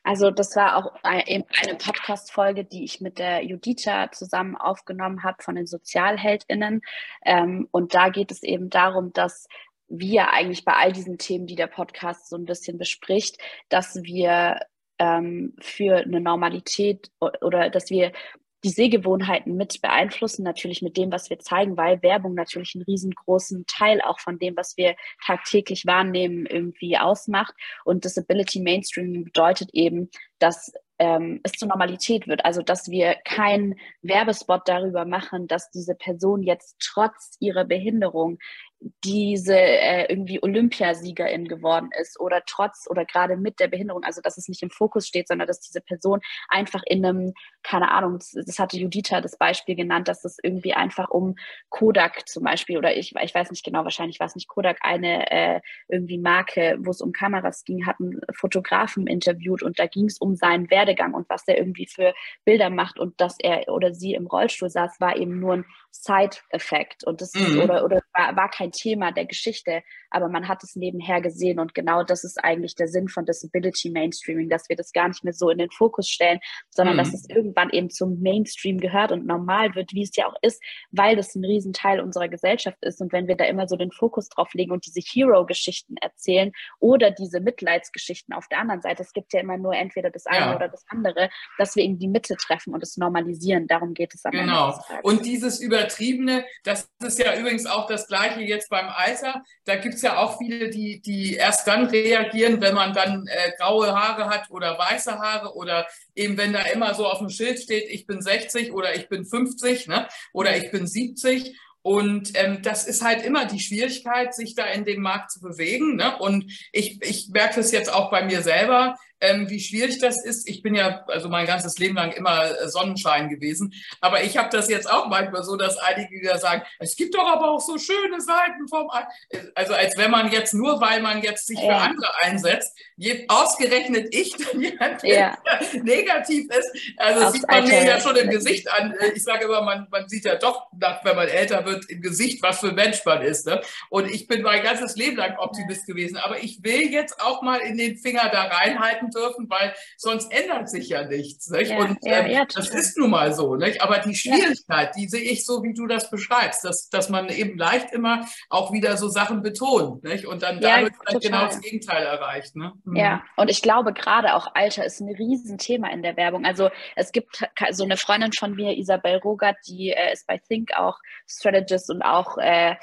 Also das war auch eine Podcast-Folge, die ich mit der Judita zusammen aufgenommen habe von den SozialheldInnen. Ähm, und da geht es eben darum, dass wir eigentlich bei all diesen Themen, die der Podcast so ein bisschen bespricht, dass wir ähm, für eine Normalität oder dass wir die Sehgewohnheiten mit beeinflussen, natürlich mit dem, was wir zeigen, weil Werbung natürlich einen riesengroßen Teil auch von dem, was wir tagtäglich wahrnehmen, irgendwie ausmacht. Und Disability Mainstreaming bedeutet eben, dass ähm, es zur Normalität wird. Also, dass wir keinen Werbespot darüber machen, dass diese Person jetzt trotz ihrer Behinderung diese äh, irgendwie Olympiasiegerin geworden ist oder trotz oder gerade mit der Behinderung, also dass es nicht im Fokus steht, sondern dass diese Person einfach in einem, keine Ahnung, das, hatte Judita das Beispiel genannt, dass es irgendwie einfach um Kodak zum Beispiel oder ich, ich weiß nicht genau, wahrscheinlich war es nicht Kodak, eine äh, irgendwie Marke, wo es um Kameras ging, hatten Fotografen interviewt und da ging es um seinen Werdegang und was er irgendwie für Bilder macht und dass er oder sie im Rollstuhl saß, war eben nur ein Side-Effekt und das mhm. oder, oder war, war kein Thema der Geschichte, aber man hat es nebenher gesehen und genau das ist eigentlich der Sinn von Disability Mainstreaming, dass wir das gar nicht mehr so in den Fokus stellen, sondern mhm. dass es irgendwann eben zum Mainstream gehört und normal wird, wie es ja auch ist, weil das ein Riesenteil unserer Gesellschaft ist und wenn wir da immer so den Fokus drauf legen und diese Hero-Geschichten erzählen oder diese Mitleidsgeschichten auf der anderen Seite, es gibt ja immer nur entweder das eine ja. oder das andere, dass wir in die Mitte treffen und es normalisieren, darum geht es am Genau. Und dieses Übertriebene, das ist ja übrigens auch das Gleiche jetzt beim Alter, da gibt es ja auch viele, die, die erst dann reagieren, wenn man dann äh, graue Haare hat oder weiße Haare oder eben wenn da immer so auf dem Schild steht, ich bin 60 oder ich bin 50 ne? oder ich bin 70 und ähm, das ist halt immer die Schwierigkeit, sich da in dem Markt zu bewegen. Ne? Und ich, ich merke das jetzt auch bei mir selber ähm, wie schwierig das ist. Ich bin ja also mein ganzes Leben lang immer äh, Sonnenschein gewesen. Aber ich habe das jetzt auch manchmal so, dass einige wieder sagen, es gibt doch aber auch so schöne Seiten vom. Also als wenn man jetzt nur, weil man jetzt sich ja. für andere einsetzt, je, ausgerechnet ich dann jemand, ja. negativ ist. Also das sieht man mir ja schon im Gesicht an. Äh, ich sage immer, man, man sieht ja doch, wenn man älter wird, im Gesicht, was für ein Mensch man ist. Ne? Und ich bin mein ganzes Leben lang Optimist gewesen. Aber ich will jetzt auch mal in den Finger da reinhalten dürfen, weil sonst ändert sich ja nichts. Nicht? Ja, und ja, ähm, ja, das ist nun mal so. Nicht? Aber die Schwierigkeit, die sehe ich so, wie du das beschreibst, dass, dass man eben leicht immer auch wieder so Sachen betont nicht? und dann dadurch vielleicht genau das Gegenteil erreicht. Ne? Mhm. Ja, und ich glaube gerade auch Alter ist ein Riesenthema in der Werbung. Also es gibt so eine Freundin von mir, Isabel Rogert, die äh, ist bei Think auch Strategist und auch äh,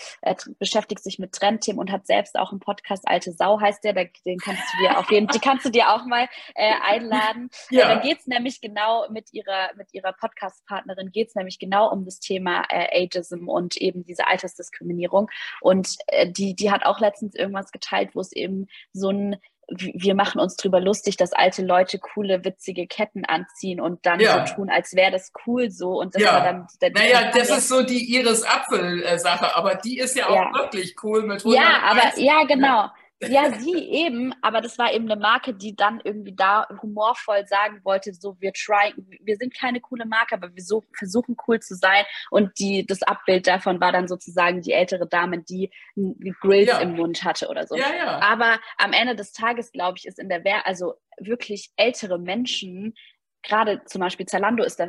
beschäftigt sich mit Trendthemen und hat selbst auch einen Podcast, Alte Sau heißt der, den kannst du dir auf jeden die kannst du dir auch mal äh, einladen. Äh, ja. Äh, da geht es nämlich genau mit ihrer, mit ihrer Podcast-Partnerin geht es nämlich genau um das Thema äh, Ageism und eben diese Altersdiskriminierung. Und äh, die, die hat auch letztens irgendwas geteilt, wo es eben so ein wir machen uns drüber lustig, dass alte Leute coole, witzige Ketten anziehen und dann ja. so tun, als wäre das cool so. Und das ja. war dann der, Naja, das ist so die Iris Apfel-Sache, aber die ist ja auch ja. wirklich cool mit 100 Ja, aber ja, genau. Ja, sie eben, aber das war eben eine Marke, die dann irgendwie da humorvoll sagen wollte, so wir try, wir sind keine coole Marke, aber wir so, versuchen cool zu sein. Und die, das Abbild davon war dann sozusagen die ältere Dame, die Grills ja. im Mund hatte oder so. Ja, ja. Aber am Ende des Tages, glaube ich, ist in der Wehr, also wirklich ältere Menschen gerade zum Beispiel Zalando ist da,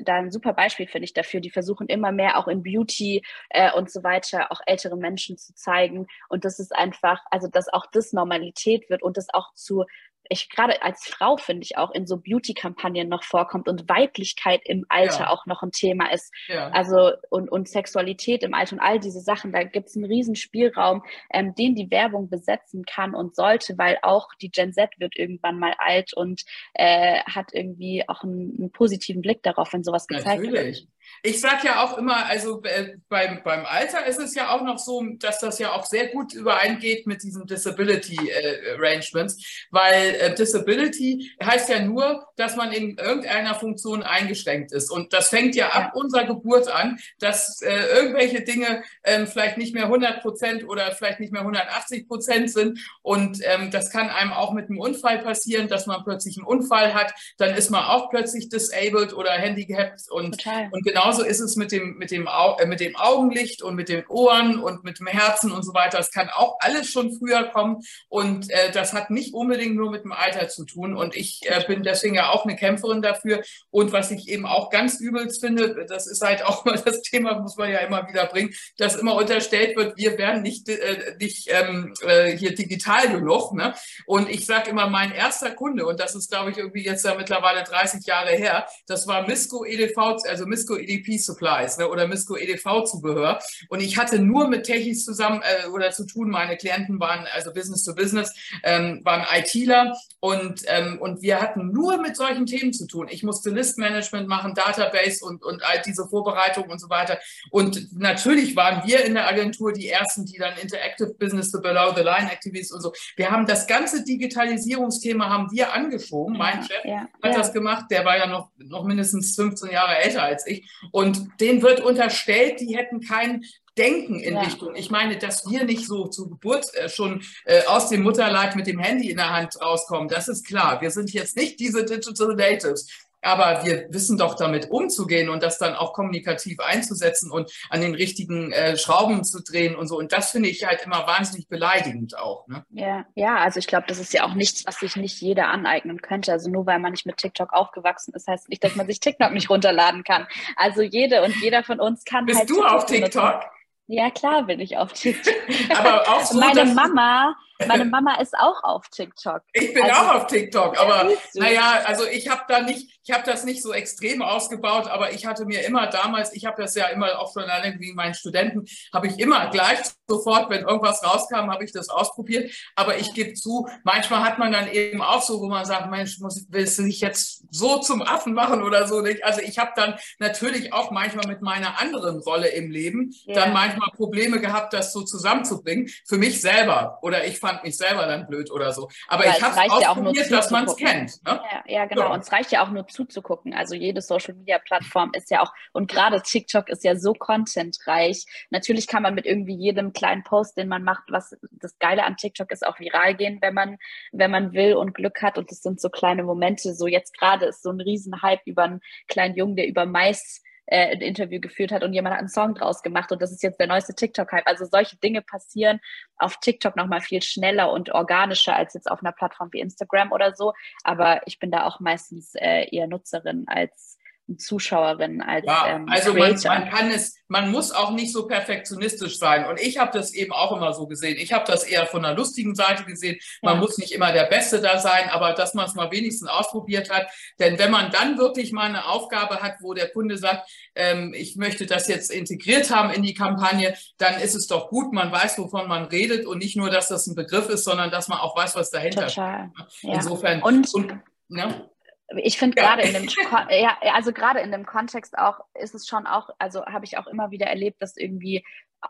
da ein super Beispiel, finde ich, dafür. Die versuchen immer mehr auch in Beauty äh, und so weiter auch ältere Menschen zu zeigen. Und das ist einfach, also dass auch das Normalität wird und das auch zu ich gerade als Frau finde ich auch in so Beauty-Kampagnen noch vorkommt und Weiblichkeit im Alter ja. auch noch ein Thema ist. Ja. Also und, und Sexualität im Alter und all diese Sachen, da gibt es einen riesen Spielraum, ähm, den die Werbung besetzen kann und sollte, weil auch die Gen Z wird irgendwann mal alt und äh, hat irgendwie auch einen, einen, positiven Blick darauf, wenn sowas gezeigt Natürlich. wird. Ich sage ja auch immer, also äh, beim, beim Alter ist es ja auch noch so, dass das ja auch sehr gut übereingeht mit diesen Disability äh, Arrangements, weil äh, Disability heißt ja nur, dass man in irgendeiner Funktion eingeschränkt ist. Und das fängt ja ab unserer Geburt an, dass irgendwelche Dinge ähm, vielleicht nicht mehr 100 Prozent oder vielleicht nicht mehr 180 Prozent sind. Und ähm, das kann einem auch mit einem Unfall passieren, dass man plötzlich einen Unfall hat. Dann ist man auch plötzlich disabled oder handicapped und, und genauso ist es mit dem, mit, dem Au äh, mit dem Augenlicht und mit den Ohren und mit dem Herzen und so weiter. Es kann auch alles schon früher kommen und äh, das hat nicht unbedingt nur mit dem Alter zu tun. Und ich äh, bin deswegen ja auch eine Kämpferin dafür. Und was ich eben auch ganz übelst finde, das ist halt auch mal das Thema, muss man ja immer wieder bringen, dass immer unterstellt wird, wir wären nicht, äh, nicht ähm, äh, hier digital genug. Ne? Und ich sage immer, mein erster Kunde, und das ist, glaube ich, irgendwie jetzt ja mittlerweile 30 Jahre her, das war Misco EDV, also Misco EDP Supplies ne, oder Misco EDV Zubehör. Und ich hatte nur mit Techis zusammen äh, oder zu tun. Meine Klienten waren also Business to Business, ähm, waren ITler und, ähm, und wir hatten nur mit solchen Themen zu tun. Ich musste Listmanagement machen, Database und, und all diese Vorbereitungen und so weiter. Und natürlich waren wir in der Agentur die ersten, die dann Interactive Business, the Below the Line Activities und so. Wir haben das ganze Digitalisierungsthema haben wir angeschoben. Mein Chef ja, hat ja. das gemacht. Der war ja noch, noch mindestens 15 Jahre älter als ich. Und denen wird unterstellt, die hätten kein Denken in ja. Richtung. Ich meine, dass wir nicht so zur Geburt äh, schon äh, aus dem Mutterleib mit dem Handy in der Hand rauskommen, das ist klar. Wir sind jetzt nicht diese Digital Natives. Aber wir wissen doch damit umzugehen und das dann auch kommunikativ einzusetzen und an den richtigen äh, Schrauben zu drehen und so. Und das finde ich halt immer wahnsinnig beleidigend auch. Ne? Ja, ja, also ich glaube, das ist ja auch nichts, was sich nicht jeder aneignen könnte. Also nur weil man nicht mit TikTok aufgewachsen ist, heißt nicht, dass man sich TikTok nicht runterladen kann. Also jede und jeder von uns kann. Bist halt du TikTok auf TikTok? Benutzen. Ja, klar bin ich auf TikTok. Aber auch so, meine Mama, meine Mama ist auch auf TikTok. Ich bin also, auch auf TikTok, aber naja, also ich habe da nicht, ich habe das nicht so extrem ausgebaut, aber ich hatte mir immer damals, ich habe das ja immer auch schon alleine wie meinen Studenten, habe ich immer gleich sofort, wenn irgendwas rauskam, habe ich das ausprobiert. Aber ich gebe zu, manchmal hat man dann eben auch so, wo man sagt, Mensch, muss, willst du dich jetzt so zum Affen machen oder so nicht? Also ich habe dann natürlich auch manchmal mit meiner anderen Rolle im Leben ja. dann manchmal Probleme gehabt, das so zusammenzubringen. Für mich selber. Oder ich fand mich selber dann blöd oder so. Aber ja, ich habe ausprobiert, ja dass man es kennt. Ne? Ja, ja, genau. Ja. Und es reicht ja auch nur zuzugucken. Also jede Social-Media-Plattform ist ja auch, und gerade TikTok ist ja so contentreich. Natürlich kann man mit irgendwie jedem kleinen Post, den man macht, was das Geile an TikTok ist, auch viral gehen, wenn man, wenn man will und Glück hat. Und das sind so kleine Momente. So jetzt gerade ist so ein Riesenhype über einen kleinen Jungen, der über Mais äh, ein Interview geführt hat und jemand hat einen Song draus gemacht und das ist jetzt der neueste TikTok-Hype. Also solche Dinge passieren auf TikTok nochmal viel schneller und organischer als jetzt auf einer Plattform wie Instagram oder so. Aber ich bin da auch meistens äh, eher Nutzerin als Zuschauerin als ja, ähm, also man, man, kann es, man muss auch nicht so perfektionistisch sein. Und ich habe das eben auch immer so gesehen. Ich habe das eher von der lustigen Seite gesehen. Man ja. muss nicht immer der Beste da sein, aber dass man es mal wenigstens ausprobiert hat. Denn wenn man dann wirklich mal eine Aufgabe hat, wo der Kunde sagt, ähm, ich möchte das jetzt integriert haben in die Kampagne, dann ist es doch gut. Man weiß, wovon man redet und nicht nur, dass das ein Begriff ist, sondern dass man auch weiß, was dahinter Total. steht. Insofern. Ja. Und, und ne? Ich finde gerade in dem ja, also gerade in dem Kontext auch ist es schon auch, also habe ich auch immer wieder erlebt, dass irgendwie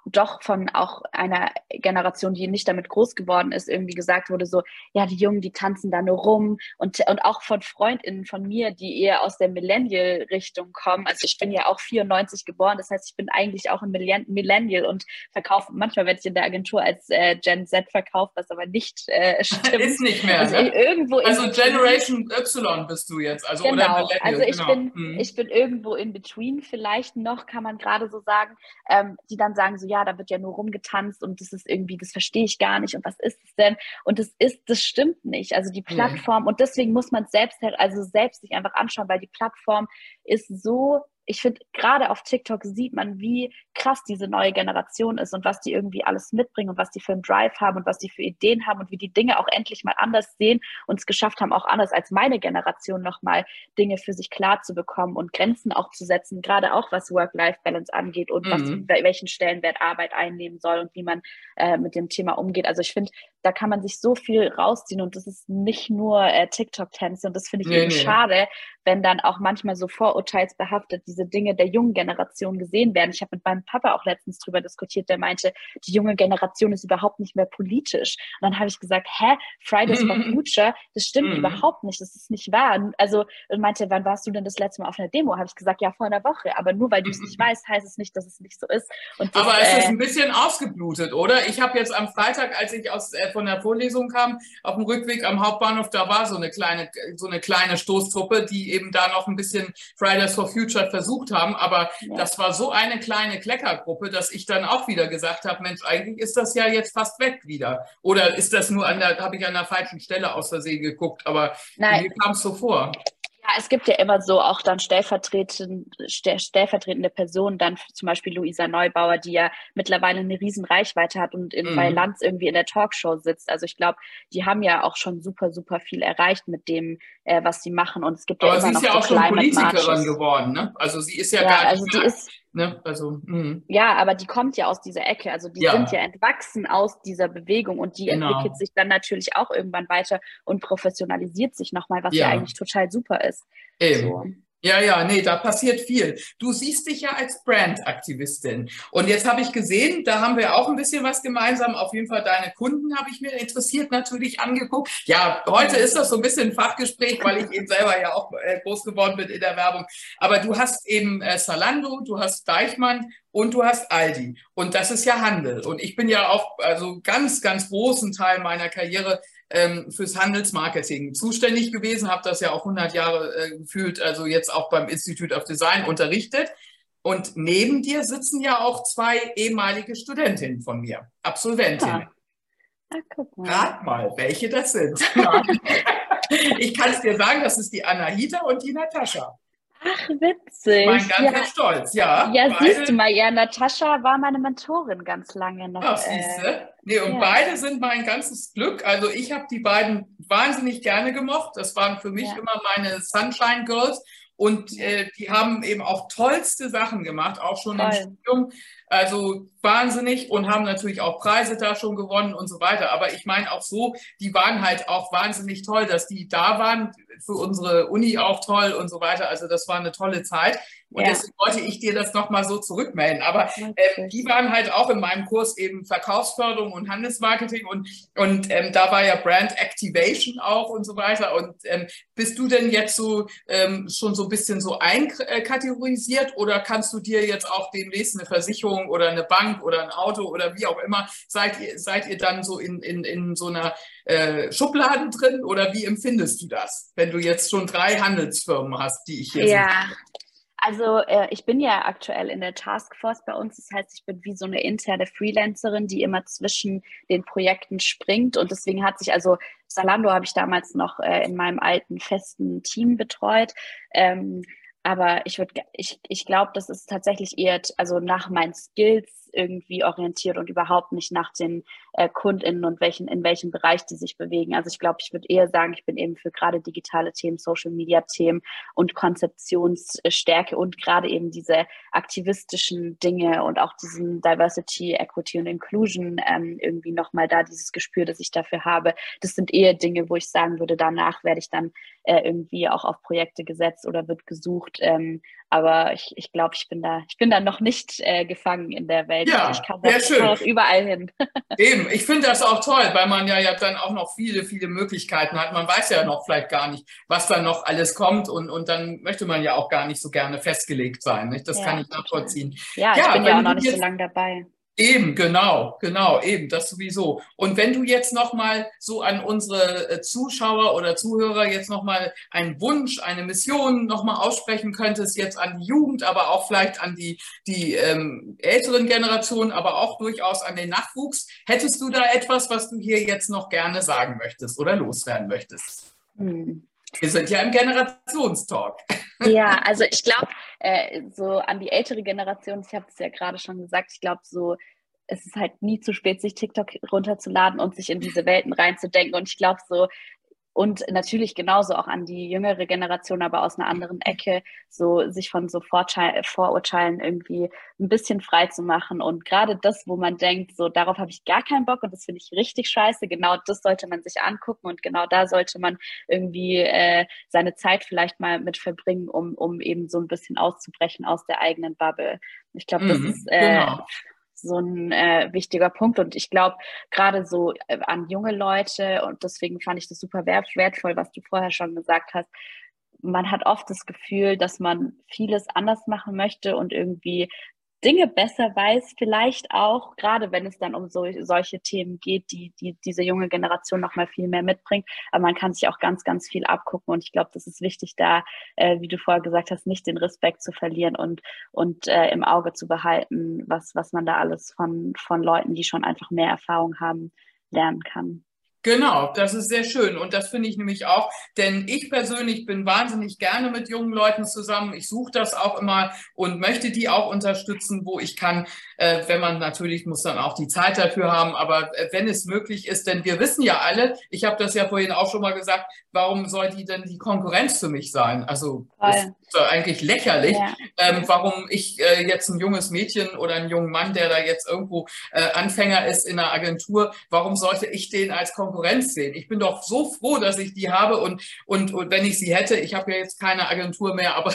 doch von auch einer Generation, die nicht damit groß geworden ist, irgendwie gesagt wurde, so, ja, die Jungen, die tanzen da nur rum und, und auch von FreundInnen von mir, die eher aus der Millennial-Richtung kommen. Also ich bin ja auch 94 geboren, das heißt, ich bin eigentlich auch ein Millennial und verkaufe, manchmal werde ich in der Agentur als äh, Gen Z verkauft, was aber nicht äh, stimmt. Ist nicht mehr, also, ne? irgendwo Also Generation Y bist du jetzt, also genau. oder Also ich, genau. bin, hm. ich bin irgendwo in between vielleicht noch, kann man gerade so sagen, ähm, die dann sagen, so ja, da wird ja nur rumgetanzt und das ist irgendwie, das verstehe ich gar nicht und was ist es denn? Und das ist, das stimmt nicht. Also die Plattform, mhm. und deswegen muss man es selbst, also selbst sich einfach anschauen, weil die Plattform ist so ich finde, gerade auf TikTok sieht man, wie krass diese neue Generation ist und was die irgendwie alles mitbringen und was die für einen Drive haben und was die für Ideen haben und wie die Dinge auch endlich mal anders sehen und es geschafft haben, auch anders als meine Generation nochmal Dinge für sich klar zu bekommen und Grenzen auch zu setzen, gerade auch was Work-Life-Balance angeht und mhm. was, welchen Stellenwert Arbeit einnehmen soll und wie man äh, mit dem Thema umgeht. Also ich finde, da kann man sich so viel rausziehen und das ist nicht nur äh, TikTok-Tänze und das finde ich nee, eben nee. schade, wenn dann auch manchmal so vorurteilsbehaftet diese Dinge der jungen Generation gesehen werden. Ich habe mit meinem Papa auch letztens drüber diskutiert, der meinte, die junge Generation ist überhaupt nicht mehr politisch. Und dann habe ich gesagt, hä, Fridays for Future, das stimmt mm. überhaupt nicht, das ist nicht wahr. Also und meinte, wann warst du denn das letzte Mal auf einer Demo? Habe ich gesagt, ja, vor einer Woche. Aber nur weil du es nicht weißt, heißt es nicht, dass es nicht so ist. Das, Aber es äh, ist ein bisschen ausgeblutet, oder? Ich habe jetzt am Freitag, als ich aus, äh, von der Vorlesung kam, auf dem Rückweg am Hauptbahnhof, da war so eine kleine, so eine kleine Stoßtruppe, die eben da noch ein bisschen Fridays for Future versucht haben. Aber ja. das war so eine kleine Kleckergruppe, dass ich dann auch wieder gesagt habe, Mensch, eigentlich ist das ja jetzt fast weg wieder. Oder ist das nur an der, habe ich an der falschen Stelle aus Versehen geguckt, aber Nein. mir kam es so vor. Ja, es gibt ja immer so auch dann stellvertretende, stellvertretende Personen, dann zum Beispiel Luisa Neubauer, die ja mittlerweile eine riesen Reichweite hat und in, mhm. bei Lanz irgendwie in der Talkshow sitzt. Also ich glaube, die haben ja auch schon super, super viel erreicht mit dem, äh, was sie machen. Und es gibt Aber ja immer sie ist noch ja so auch schon Politikerin geworden, ne? Also sie ist ja, ja gar also nicht die ist, Ne? Also, mh. ja, aber die kommt ja aus dieser Ecke. Also die ja. sind ja entwachsen aus dieser Bewegung und die genau. entwickelt sich dann natürlich auch irgendwann weiter und professionalisiert sich nochmal, was ja. ja eigentlich total super ist. Eben. So. Ja, ja, nee, da passiert viel. Du siehst dich ja als Brand-Aktivistin. Und jetzt habe ich gesehen, da haben wir auch ein bisschen was gemeinsam. Auf jeden Fall deine Kunden habe ich mir interessiert natürlich angeguckt. Ja, heute ist das so ein bisschen ein Fachgespräch, weil ich eben selber ja auch äh, groß geworden bin in der Werbung. Aber du hast eben äh, Salando, du hast Deichmann und du hast Aldi. Und das ist ja Handel. Und ich bin ja auch also ganz, ganz großen Teil meiner Karriere ähm, fürs Handelsmarketing zuständig gewesen, habe das ja auch 100 Jahre äh, gefühlt, also jetzt auch beim Institute of Design unterrichtet. Und neben dir sitzen ja auch zwei ehemalige Studentinnen von mir, Absolventinnen. Ja. Ah, mal. Rat mal, welche das sind. ich kann es dir sagen, das ist die Anahita und die Natascha. Ach, witzig. Mein ganzer ja. Stolz, ja. Ja, beide. siehst du mal, ja, Natascha war meine Mentorin ganz lange noch. Ach, siehst du? Äh, nee, und ja. beide sind mein ganzes Glück. Also ich habe die beiden wahnsinnig gerne gemocht. Das waren für mich ja. immer meine Sunshine Girls. Und äh, die haben eben auch tollste Sachen gemacht, auch schon Toll. im Studium. Also wahnsinnig und haben natürlich auch Preise da schon gewonnen und so weiter. Aber ich meine auch so, die waren halt auch wahnsinnig toll, dass die da waren. Für unsere Uni auch toll und so weiter. Also das war eine tolle Zeit. Und ja. deswegen wollte ich dir das nochmal so zurückmelden. Aber äh, die waren halt auch in meinem Kurs eben Verkaufsförderung und Handelsmarketing und, und ähm, da war ja Brand Activation auch und so weiter. Und ähm, bist du denn jetzt so ähm, schon so ein bisschen so einkategorisiert oder kannst du dir jetzt auch demnächst eine Versicherung oder eine Bank oder ein Auto oder wie auch immer, seid ihr, seid ihr dann so in, in, in so einer äh, Schubladen drin oder wie empfindest du das, wenn du jetzt schon drei Handelsfirmen hast, die ich hier ja. sehe? Also äh, ich bin ja aktuell in der Taskforce bei uns. Das heißt, ich bin wie so eine interne Freelancerin, die immer zwischen den Projekten springt. Und deswegen hat sich also Salando habe ich damals noch äh, in meinem alten festen Team betreut. Ähm, aber ich würde, ich, ich glaube, das ist tatsächlich eher, also nach meinen Skills irgendwie orientiert und überhaupt nicht nach den äh, KundInnen und welchen, in welchem Bereich die sich bewegen. Also ich glaube, ich würde eher sagen, ich bin eben für gerade digitale Themen, Social Media Themen und Konzeptionsstärke und gerade eben diese aktivistischen Dinge und auch diesen Diversity, Equity und Inclusion ähm, irgendwie nochmal da dieses Gespür, das ich dafür habe. Das sind eher Dinge, wo ich sagen würde, danach werde ich dann äh, irgendwie auch auf Projekte gesetzt oder wird gesucht. Ähm, aber ich, ich glaube, ich bin da, ich bin da noch nicht äh, gefangen in der Welt. Ja, ich kann, sehr schön. kann auch überall hin. Eben, ich finde das auch toll, weil man ja, ja dann auch noch viele, viele Möglichkeiten hat. Man weiß ja noch vielleicht gar nicht, was da noch alles kommt und, und dann möchte man ja auch gar nicht so gerne festgelegt sein. Nicht? Das ja, kann ich nachvollziehen. Ja, ich bin ja auch noch nicht so lange dabei. Eben, genau, genau, eben, das sowieso. Und wenn du jetzt nochmal so an unsere äh, Zuschauer oder Zuhörer jetzt nochmal einen Wunsch, eine Mission nochmal aussprechen könntest, jetzt an die Jugend, aber auch vielleicht an die, die ähm, älteren Generationen, aber auch durchaus an den Nachwuchs, hättest du da etwas, was du hier jetzt noch gerne sagen möchtest oder loswerden möchtest? Hm. Wir sind ja im Generationstalk. Ja, also ich glaube, äh, so an die ältere Generation, ich habe es ja gerade schon gesagt, ich glaube, so es ist halt nie zu spät, sich TikTok runterzuladen und sich in diese Welten reinzudenken. Und ich glaube, so und natürlich genauso auch an die jüngere Generation, aber aus einer anderen Ecke, so sich von so Vorurteilen irgendwie ein bisschen frei zu machen. Und gerade das, wo man denkt, so darauf habe ich gar keinen Bock und das finde ich richtig scheiße, genau das sollte man sich angucken und genau da sollte man irgendwie äh, seine Zeit vielleicht mal mit verbringen, um, um eben so ein bisschen auszubrechen aus der eigenen Bubble. Ich glaube, das mhm, ist äh, genau so ein äh, wichtiger Punkt. Und ich glaube, gerade so äh, an junge Leute, und deswegen fand ich das super wertvoll, was du vorher schon gesagt hast, man hat oft das Gefühl, dass man vieles anders machen möchte und irgendwie Dinge besser weiß, vielleicht auch, gerade wenn es dann um so, solche Themen geht, die, die diese junge Generation noch mal viel mehr mitbringt. Aber man kann sich auch ganz, ganz viel abgucken. Und ich glaube, das ist wichtig, da, äh, wie du vorher gesagt hast, nicht den Respekt zu verlieren und, und äh, im Auge zu behalten, was, was man da alles von, von Leuten, die schon einfach mehr Erfahrung haben, lernen kann. Genau, das ist sehr schön und das finde ich nämlich auch, denn ich persönlich bin wahnsinnig gerne mit jungen Leuten zusammen. Ich suche das auch immer und möchte die auch unterstützen, wo ich kann, äh, wenn man natürlich muss dann auch die Zeit dafür haben, aber äh, wenn es möglich ist, denn wir wissen ja alle, ich habe das ja vorhin auch schon mal gesagt, warum soll die denn die Konkurrenz für mich sein? Also das eigentlich lächerlich, ja. ähm, warum ich äh, jetzt ein junges Mädchen oder einen jungen Mann, der da jetzt irgendwo äh, Anfänger ist in einer Agentur, warum sollte ich den als Konkurrenz sehen. Ich bin doch so froh, dass ich die habe und, und, und wenn ich sie hätte, ich habe ja jetzt keine Agentur mehr, aber,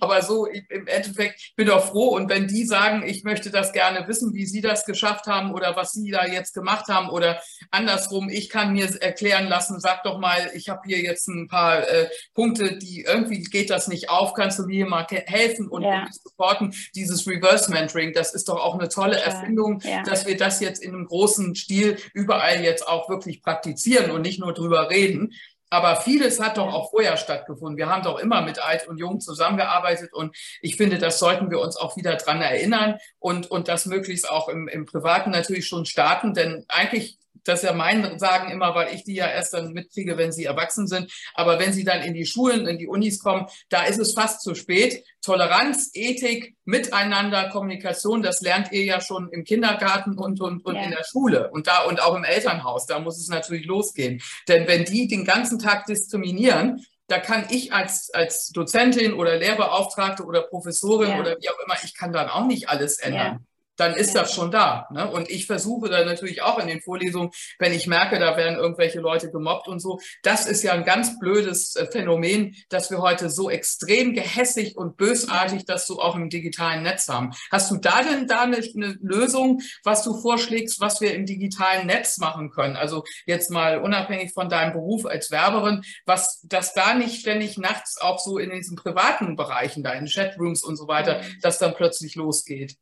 aber so im Endeffekt bin doch froh und wenn die sagen, ich möchte das gerne wissen, wie sie das geschafft haben oder was sie da jetzt gemacht haben oder andersrum, ich kann mir erklären lassen, sag doch mal, ich habe hier jetzt ein paar äh, Punkte, die irgendwie geht das nicht auf, kannst du mir mal helfen und, ja. supporten. Dieses Reverse Mentoring, das ist doch auch eine tolle Erfindung, ja. dass wir das jetzt in einem großen Stil überall jetzt auch wirklich wirklich praktizieren und nicht nur drüber reden. Aber vieles hat doch auch vorher stattgefunden. Wir haben doch immer mit Alt und Jung zusammengearbeitet und ich finde, das sollten wir uns auch wieder dran erinnern und, und das möglichst auch im, im Privaten natürlich schon starten, denn eigentlich das ist ja mein Sagen immer, weil ich die ja erst dann mitkriege, wenn sie erwachsen sind. Aber wenn sie dann in die Schulen, in die Unis kommen, da ist es fast zu spät. Toleranz, Ethik, Miteinander, Kommunikation, das lernt ihr ja schon im Kindergarten und, und, und ja. in der Schule und da und auch im Elternhaus. Da muss es natürlich losgehen. Denn wenn die den ganzen Tag diskriminieren, da kann ich als, als Dozentin oder Lehrbeauftragte oder Professorin ja. oder wie auch immer, ich kann dann auch nicht alles ändern. Ja dann ist das schon da. Ne? Und ich versuche dann natürlich auch in den Vorlesungen, wenn ich merke, da werden irgendwelche Leute gemobbt und so. Das ist ja ein ganz blödes äh, Phänomen, dass wir heute so extrem gehässig und bösartig das so auch im digitalen Netz haben. Hast du da denn da eine, eine Lösung, was du vorschlägst, was wir im digitalen Netz machen können? Also jetzt mal unabhängig von deinem Beruf als Werberin, was, dass da nicht ständig nachts auch so in diesen privaten Bereichen, da in Chatrooms und so weiter, mhm. dass dann plötzlich losgeht.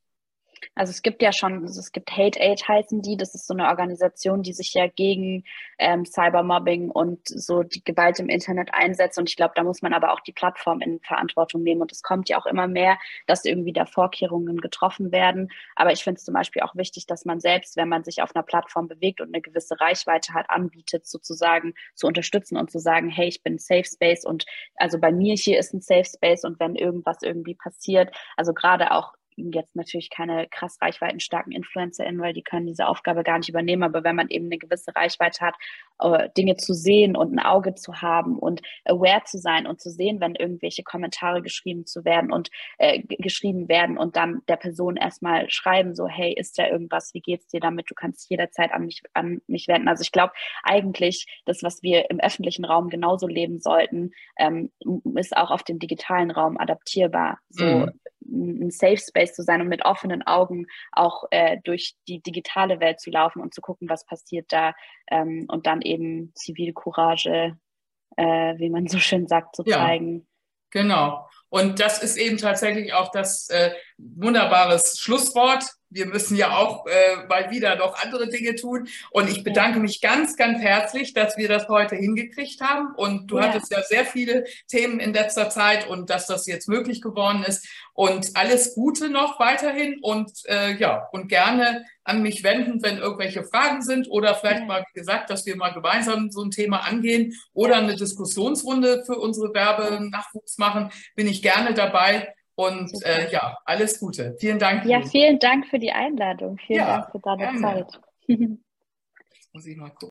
Also es gibt ja schon, es gibt Hate Aid heißen die, das ist so eine Organisation, die sich ja gegen ähm, Cybermobbing und so die Gewalt im Internet einsetzt. Und ich glaube, da muss man aber auch die Plattform in Verantwortung nehmen. Und es kommt ja auch immer mehr, dass irgendwie da Vorkehrungen getroffen werden. Aber ich finde es zum Beispiel auch wichtig, dass man selbst, wenn man sich auf einer Plattform bewegt und eine gewisse Reichweite hat, anbietet, sozusagen zu unterstützen und zu sagen, hey, ich bin Safe Space und also bei mir hier ist ein Safe Space und wenn irgendwas irgendwie passiert, also gerade auch jetzt natürlich keine krass reichweitenstarken InfluencerInnen, weil die können diese Aufgabe gar nicht übernehmen. Aber wenn man eben eine gewisse Reichweite hat, äh, Dinge zu sehen und ein Auge zu haben und aware zu sein und zu sehen, wenn irgendwelche Kommentare geschrieben zu werden und äh, geschrieben werden und dann der Person erstmal schreiben, so, hey, ist da irgendwas, wie geht's dir damit? Du kannst jederzeit an mich, an mich wenden. Also ich glaube eigentlich, das, was wir im öffentlichen Raum genauso leben sollten, ähm, ist auch auf den digitalen Raum adaptierbar. So, mhm ein Safe Space zu sein und mit offenen Augen auch äh, durch die digitale Welt zu laufen und zu gucken, was passiert da ähm, und dann eben Zivilcourage, äh, wie man so schön sagt, zu ja, zeigen. Genau. Und das ist eben tatsächlich auch das äh, wunderbares Schlusswort. Wir müssen ja auch äh, mal wieder noch andere Dinge tun. Und ich bedanke mich ganz, ganz herzlich, dass wir das heute hingekriegt haben. Und du ja. hattest ja sehr viele Themen in letzter Zeit und dass das jetzt möglich geworden ist. Und alles Gute noch weiterhin und äh, ja, und gerne an mich wenden, wenn irgendwelche Fragen sind oder vielleicht ja. mal gesagt, dass wir mal gemeinsam so ein Thema angehen oder eine Diskussionsrunde für unsere Werbenachwuchs machen, bin ich gerne dabei. Und äh, ja, alles Gute. Vielen Dank. Ja, vielen Dank für die Einladung. Vielen ja, Dank für deine gerne. Zeit. Jetzt muss ich mal gucken.